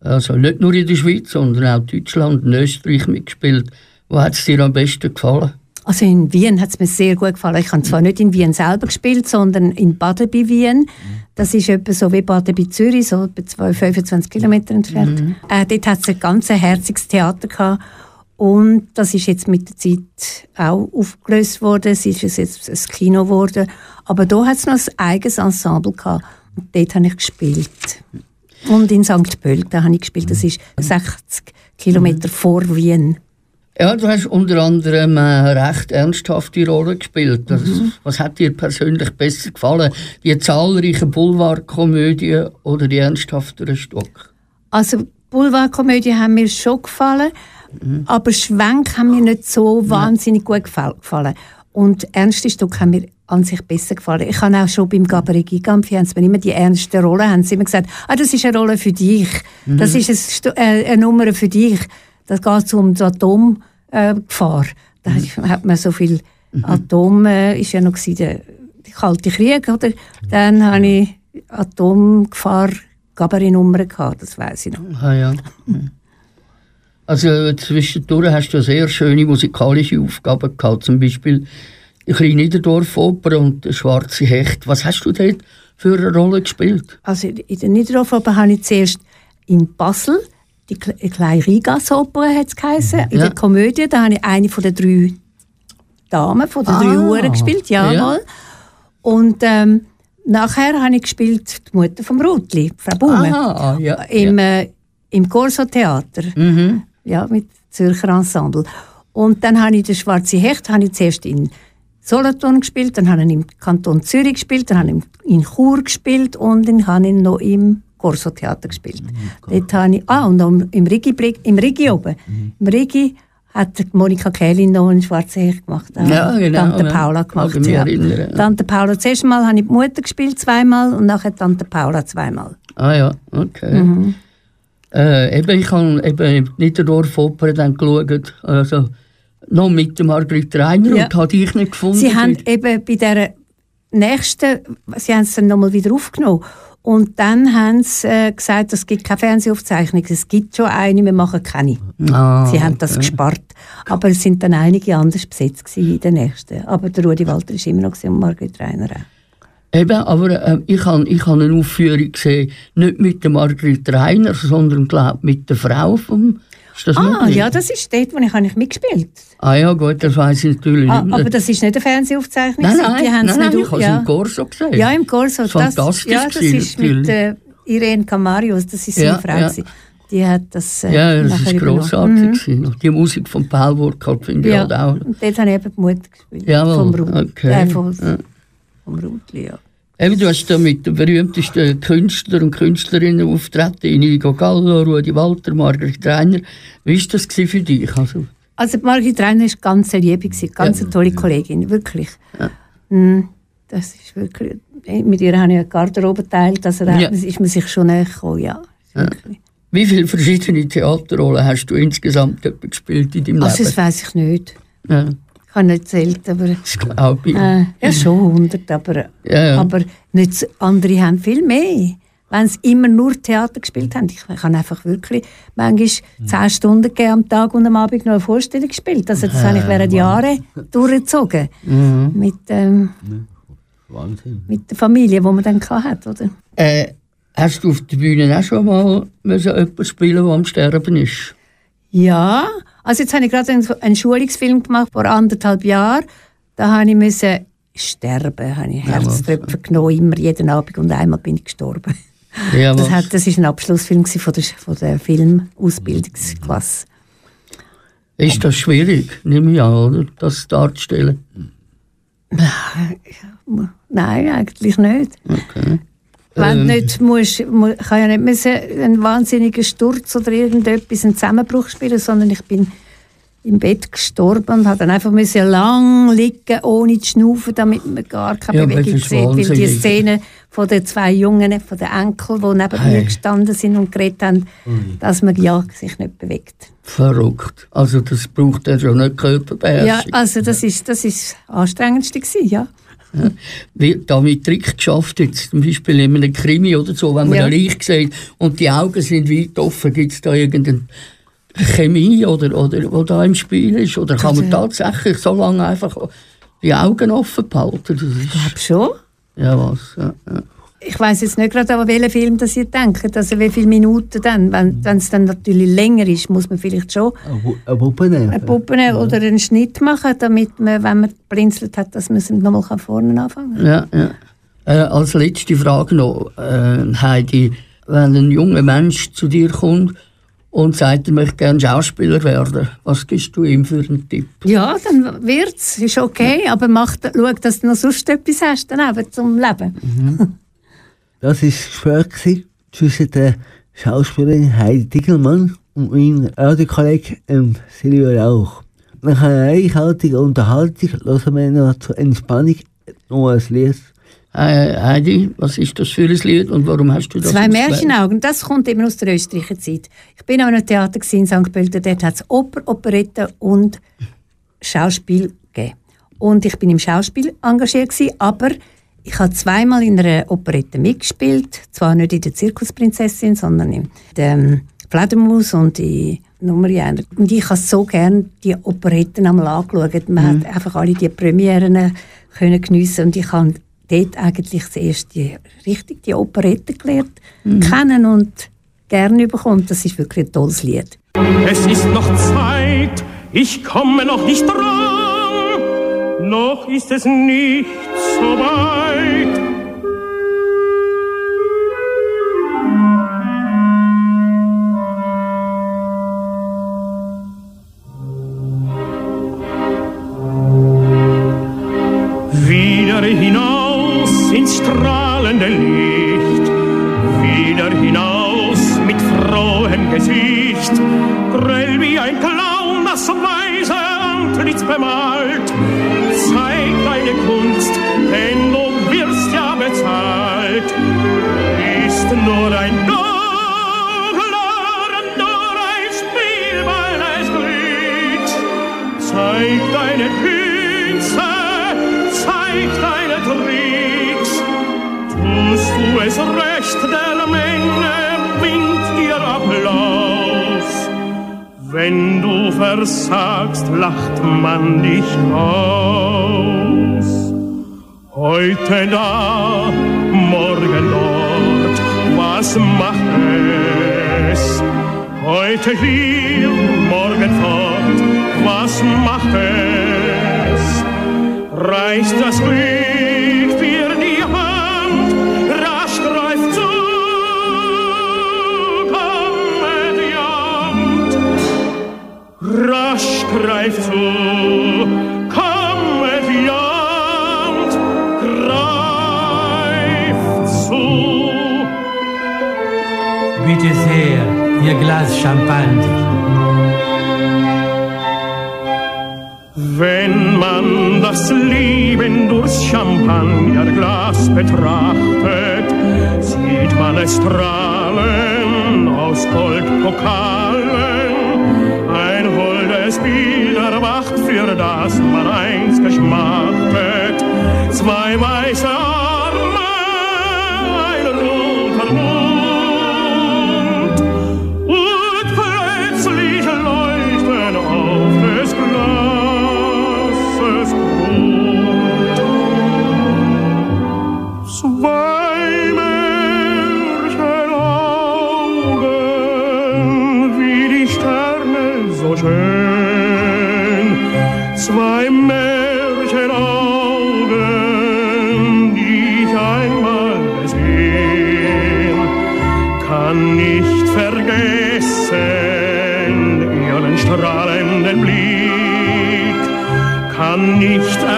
also nicht nur in der Schweiz, sondern auch Deutschland und Österreich mitgespielt. Wo hat es dir am besten gefallen? Also in Wien hat es mir sehr gut gefallen. Ich habe zwar nicht in Wien selber gespielt, sondern in Baden bei Wien. Das ist etwa so wie Baden bei Zürich, so etwa zwei- 25 Kilometer entfernt. Äh, dort hat es ein ganz herziges Theater gehabt. Und das ist jetzt mit der Zeit auch aufgelöst worden. Es ist jetzt ein Kino geworden. Aber da hat es noch ein eigenes Ensemble gehabt. Und dort habe ich gespielt. Und in St. Pölten habe ich gespielt. Das ist 60 Kilometer vor Wien. Ja, du hast unter anderem eine recht ernsthafte Rolle gespielt. Das, Mhm. Was hat dir persönlich besser gefallen? Die zahlreichen Boulevardkomödien oder die ernsthafteren Stücke? Also Boulevardkomödien haben mir schon gefallen, aber Schwenk haben mir nicht so wahnsinnig gut gefall- gefallen. Und ernste Stücke haben mir an sich besser gefallen. Ich habe auch schon beim Gabriel Gigampfi, haben sie mir immer die ernste Rolle, haben sie immer gesagt, ah, das ist eine Rolle für dich, das ist ein Stu- äh, eine Nummer für dich, das geht um die Atomgefahr. Äh, da hat man so viel Atom, äh, ist ja noch der, der Kalte Krieg, oder? Dann habe ich Atomgefahr Gabaret-Nummer gehabt, das weiß ich noch. Ah, ja. Also zwischendurch hast du sehr schöne musikalische Aufgaben gehabt, zum Beispiel die kleine Niederdorf-Oper und der Schwarze Hecht. Was hast du dort für eine Rolle gespielt? Also in der Niederdorfoper habe ich zuerst in Basel, die Kle- kleine Rigasoper hat es geheißen, in Ja. der Komödie, da habe ich eine von den drei Damen, von den drei Ah, Uhren gespielt, ja. jawohl. Und ähm, nachher habe ich gespielt die Mutter vom Rotli, Frau Baume, Ah, ja. im, äh, im Corso-Theater, Mhm. ja, mit Zürcher Ensemble. Und dann habe ich den Schwarze Hecht habe ich zuerst in Solothurn gespielt, dann habe ich im Kanton Zürich gespielt, dann habe ich in Chur gespielt und dann habe ich noch im Corso-Theater gespielt. Dort habe ich, ah, und im Rigi, im Rigi oben. Im Rigi hat Monika Kählin noch einen schwarzen Hecht gemacht. Ja, genau, Tante. Paula gemacht. Mich Ja. erinnern, ja. Tante Paula, zuerst mal habe ich die Mutter gespielt, zweimal, und nachher Tante Paula zweimal. Ah ja, okay. Mhm. Äh, eben, ich habe eben Niederdorf Oper dann geschaut, also noch mit der Margrit Reiner Ja. und habe dich nicht gefunden. Sie haben eben bei der nächsten, sie haben es dann nochmal wieder aufgenommen. Und dann haben sie äh, gesagt, es gibt keine Fernsehaufzeichnung, es gibt schon eine, wir machen keine. Ah, Sie haben das gespart. Aber es sind dann einige anders besetzt in der nächsten. Aber der Rudi Walter war immer noch und Margrit Reiner auch. Eben, aber äh, ich habe ich hab eine Aufführung gesehen, nicht mit der Margrit Reiner, sondern glaub, mit der Frau vom... Ist das Ah, möglich? ja, das ist dort, wo ich eigentlich mitgespielt Ah ja, gut, das weiß ich natürlich ah, nicht. Aber das ist nicht eine Fernsehaufzeichnung. nein, nein, die es nein, nein, nicht ich habe es ja. im Corso gesehen. Ja, im Corso. Das Das, ist fantastisch ja, das gewesen, ist mit äh, Irene Camarius, das ist seine Ja, Frau. ja. Die hat das äh, Ja, das ist grossartig. Mhm. Die Musik von Paul Burkhardt finde ich Ja, halt auch. und dort habe ich eben die Mutter gespielt. Jawohl, vom Ruth, okay. Äh, vom, Ja. vom Rutli, ja. Eben, du hast da mit den berühmtesten Künstlern und Künstlerinnen auftreten, Inigo Gallo, Rudi Walter, Margrit Reiner. Wie war das für dich? Also, Also Margit Reiner war ganz Liebe, gewesen, ganz eine tolle Kollegin, wirklich. Mm, Das ist wirklich... Mit ihr habe ich eine Garderobe geteilt, also da Ja. ist man sich schon näher gekommen, ja. Wirklich. wie viele verschiedene Theaterrollen hast du insgesamt gespielt in deinem Also das Leben? weiß ich nicht. Ja, Ich habe nicht zählt, aber... das glaube ich. Äh, ja, schon 100, aber, Ja, aber nicht, andere haben viel mehr. Wenn sie immer nur Theater gespielt haben. Ich, ich habe einfach wirklich manchmal Mhm. 10 Stunden am Tag und am Abend noch eine Vorstellung gespielt. Also das habe ich während Jahren durchgezogen. Mhm. Mit, ähm, Wahnsinn. mit der Familie, die man dann hatte, oder? Äh, hast du auf der Bühne auch schon mal müssen jemanden spielen, der am Sterben ist? Ja, also jetzt habe ich gerade einen, Schulungsfilm gemacht vor anderthalb Jahren. Da habe ich müssen sterben, habe ich Herztröpfe genommen, immer jeden Abend und einmal bin ich gestorben. Ja, Das, hat, das ist ein Abschlussfilm von der, von der Filmausbildungsklasse. Ist das schwierig, nehme ich an, oder? das darzustellen? Nein, eigentlich nicht. Okay. Wenn Ähm. nicht musst, mu- kann ja nicht müssen einen wahnsinnigen Sturz oder irgendetwas, einen Zusammenbruch spielen, sondern ich bin im Bett gestorben und habe dann einfach müssen lang liegen, ohne zu schnaufen, damit man gar keine Ja, Bewegung sieht. Weil die. Szene von den zwei Jungen, von den Enkeln, die neben Hey. mir gestanden sind und geredet haben, dass man ja sich nicht bewegt. Verrückt. Also das braucht ja schon nicht Ja, Körperbeherrschung. also das ist das, ist Anstrengendste gewesen, ja. *laughs* Wie da mit Trick geschafft jetzt, zum Beispiel in einem Krimi oder so, wenn man Ja. ein Licht sieht und die Augen sind weit offen, gibt es da irgendeine Chemie oder, oder, wo da im Spiel ist? Oder kann man tatsächlich so lange einfach die Augen offen behalten? Das Ich glaube schon. ja, was? Ja, ja. Ich weiß jetzt nicht gerade, an welchen Film das ihr denkt, also wie viele Minuten dann. Wenn wenn es dann natürlich länger ist, muss man vielleicht schon Eine Puppe nehmen. eine Puppe nehmen oder einen Schnitt machen, damit man, wenn man blinzelt hat, dass man es nochmal vorne anfangen kann. Ja, ja. Äh, als letzte Frage noch, äh, Heidi. Wenn ein junger Mensch zu dir kommt und sagt, er möchte gerne Schauspieler werden, was gibst du ihm für einen Tipp? Ja, dann wird's, ist okay, aber mach, schau, dass du noch sonst etwas hast daneben zum Leben. War das Gespräch gewesen zwischen der Schauspielerin Heidi Dickelmann und meinem Radiokollegen ähm, Silvio Rauch. Nach einer reichhaltigen Unterhaltung hören wir noch zur Entspannung noch ein Lied. Äh, Heidi, was ist das für ein Lied und warum hast du das Zwei? Märchenaugen, das kommt immer aus der Österreicher Zeit. Ich bin an einem Theater gewesen in St. Pölten, dort hat es Oper, Operette und Schauspiel gegeben. Und ich bin im Schauspiel engagiert gewesen, aber ich habe zweimal in einer Operette mitgespielt, zwar nicht in der Zirkusprinzessin, sondern in der ähm, Fledermaus und in Nummer 1. Und ich habe so gerne die Operetten einmal angeschaut. Man hat einfach alle die Premieren können geniessen und ich habe dort eigentlich zuerst die, richtig die Operette gelernt, kennen und gerne bekommen. Das ist wirklich ein tolles Lied. Es ist noch Zeit, ich komme noch nicht dran, noch ist es nicht so weit. Wieder hinaus ins strahlende Licht, wieder hinaus mit frohem Gesicht, grell wie ein Clown das weise Antlitz bemalt. Deine Kunst, denn du wirst ja bezahlt. Ist nur ein Glücks. Zeig deine Künste, zeig deine Tricks. Tust du es recht, der Menge winkt dir Applaus. Wenn du versagst, lacht man dich aus. Heute da, morgen dort, was macht es? Heute hier, morgen fort, was macht es? Reicht das Glück dir die Hand, rasch greift zu, kommet jamt. Rasch greift zu, Ihr Glas Champagner. Wenn man das Leben durchs Champagnerglas betrachtet, sieht man es strahlen aus Goldpokalen. Ein holdes Bild erwacht, für das man einst geschmachtet. Zwei weiße Arme, nicht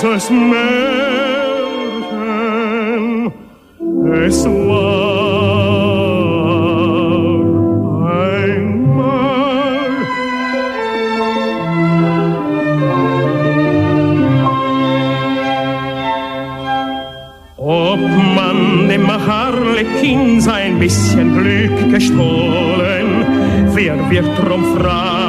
süßes Märchen, es war einmal. Ob man dem Harlekin sein bisschen Glück gestohlen, wer wird drum fragen,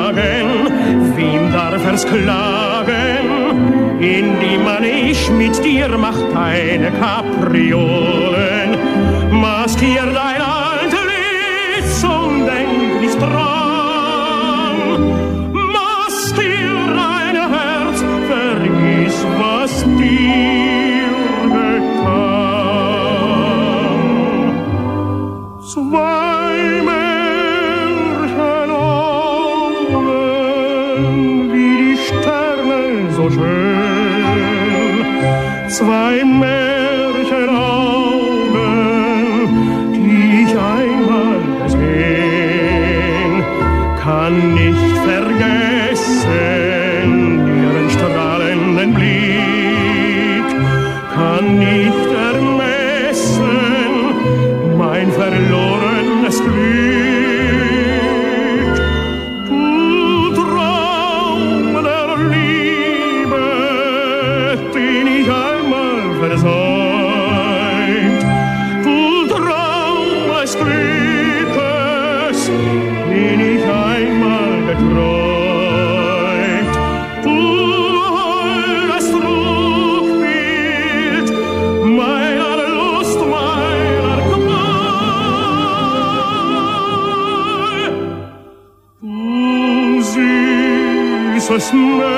das Märchen.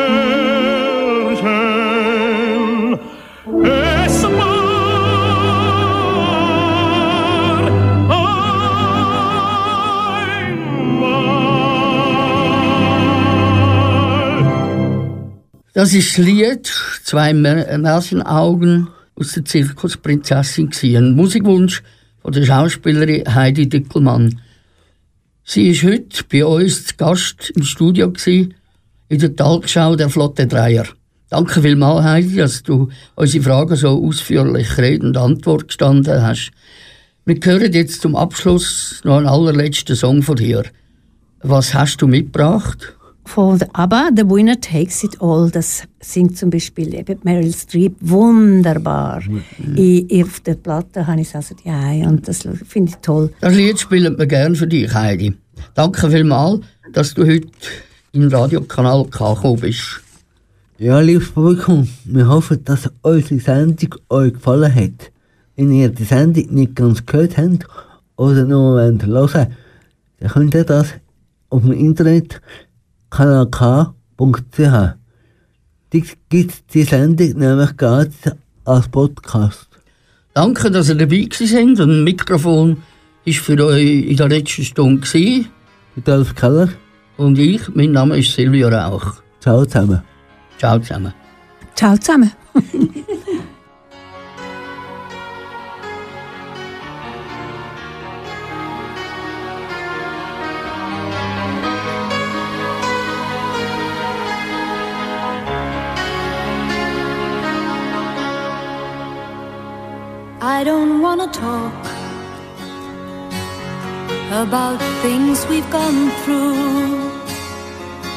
Es war einmal. Das ist das Lied, zwei äh, Märchenaugen aus der Zirkusprinzessin gesehen. Musikwunsch von der Schauspielerin Heidi Dickelmann. Sie ist heute bei uns zu Gast im Studio gewesen in der Talkschau der Flotte Dreier. Danke vielmals, Heidi, dass du unsere Fragen so ausführlich Rede und Antwort gestanden hast. Wir hören jetzt zum Abschluss noch einen allerletzten Song von dir. Was hast du mitgebracht? Von ABBA, The Winner Takes It All, das singt zum Beispiel eben Meryl Streep wunderbar. Ich, auf der Platte habe ich es also die und das finde ich toll. Das Lied spielen wir gerne für dich, Heidi. Danke vielmals, dass du heute im Radiokanal gekommen bist. Ja, liebes Publikum, wir hoffen, dass unsere Sendung euch gefallen hat. Wenn ihr die Sendung nicht ganz gehört habt oder nur hören wollt, dann könnt ihr das auf dem Internet kanalk.ch. Dort gibt es die Sendung nämlich gratis als Podcast. Danke, dass ihr dabei gewesen sind. Ein Mikrofon war für euch in der letzten Stunde. Gewesen. Rudolf Keller, Und ich, mein Name ist Silvia Rauch. ciao zusammen. Ciao zusammen. Ciao zusammen. I don't wanna talk about things we've gone through,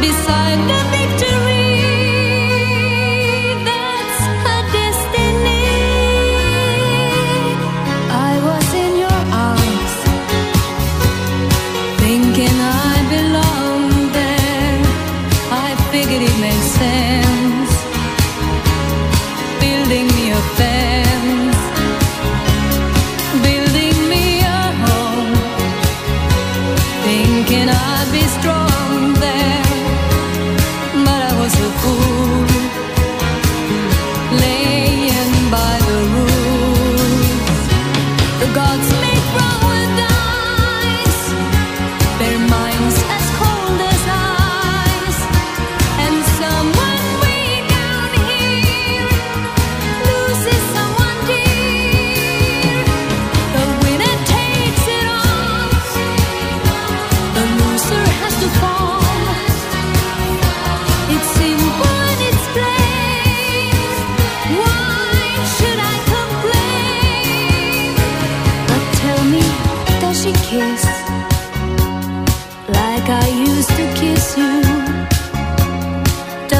beside the victory.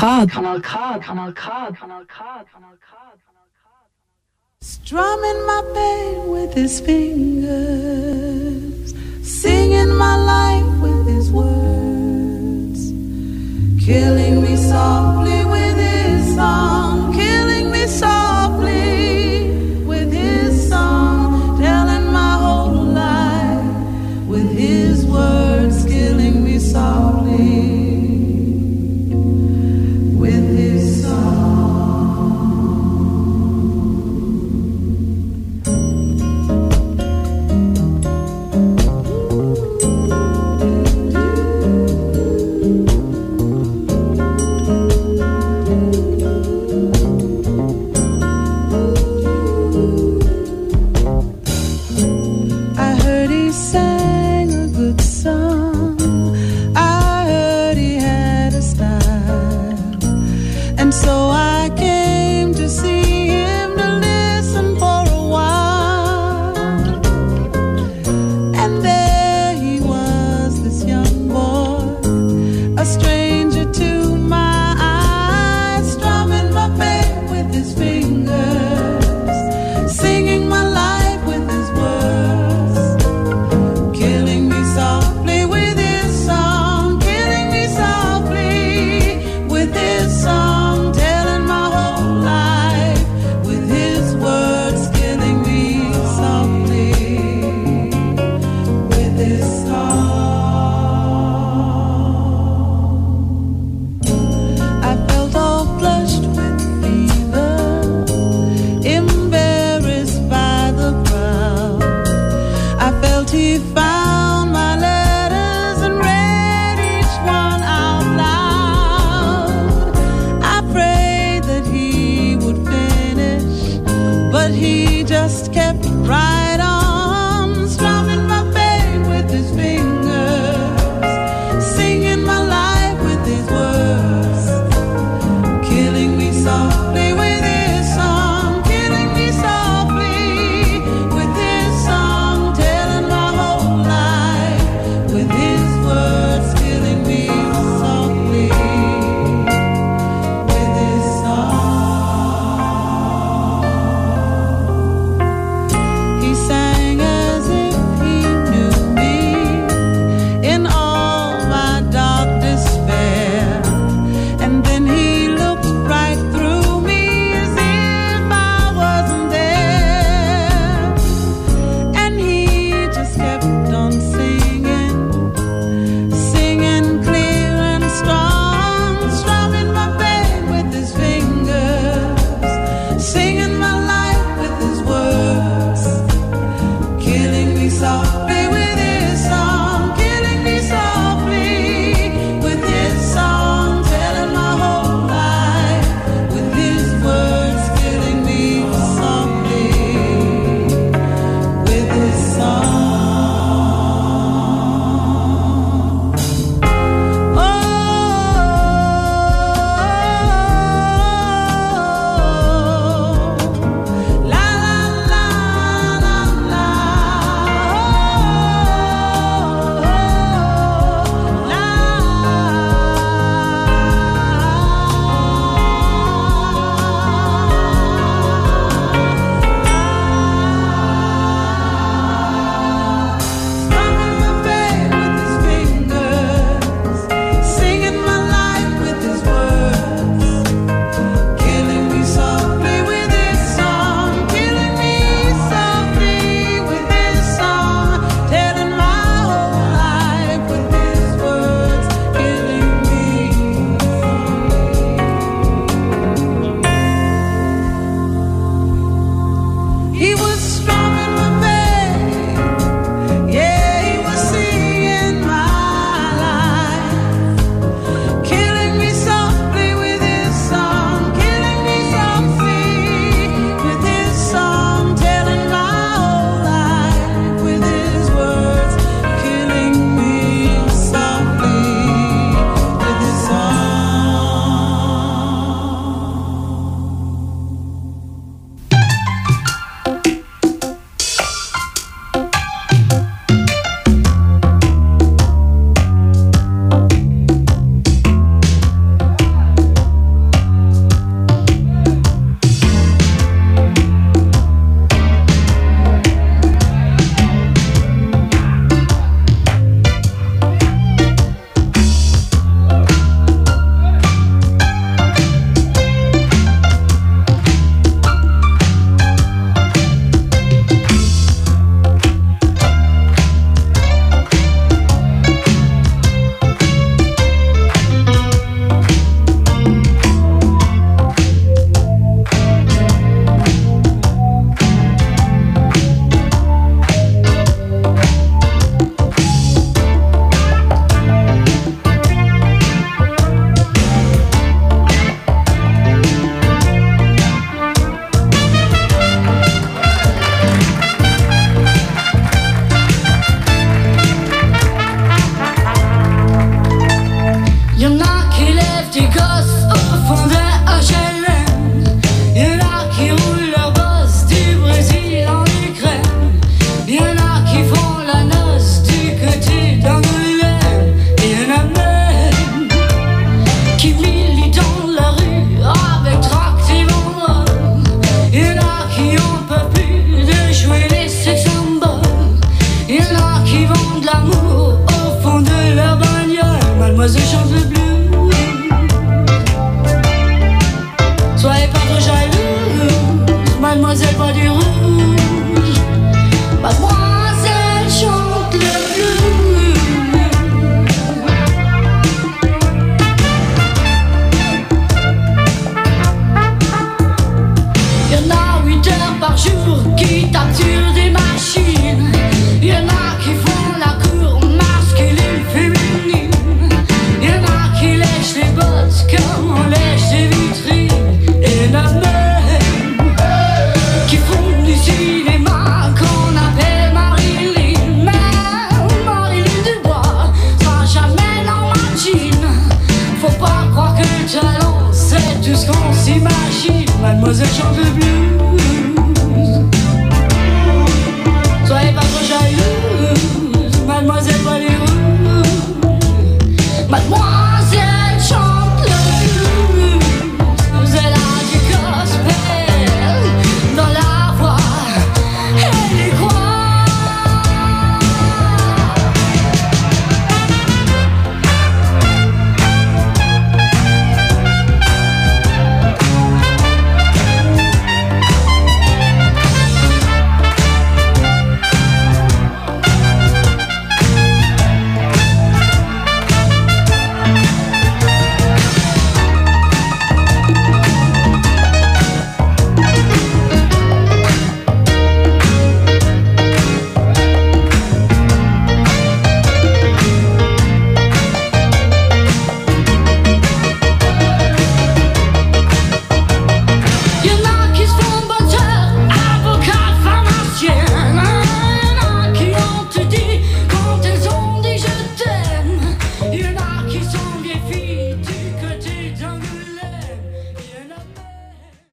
Kanal Kanal K, Kanal K, Kanal K, Kanal K. Strumming my pain with his fingers, singing my life with his words, killing me softly.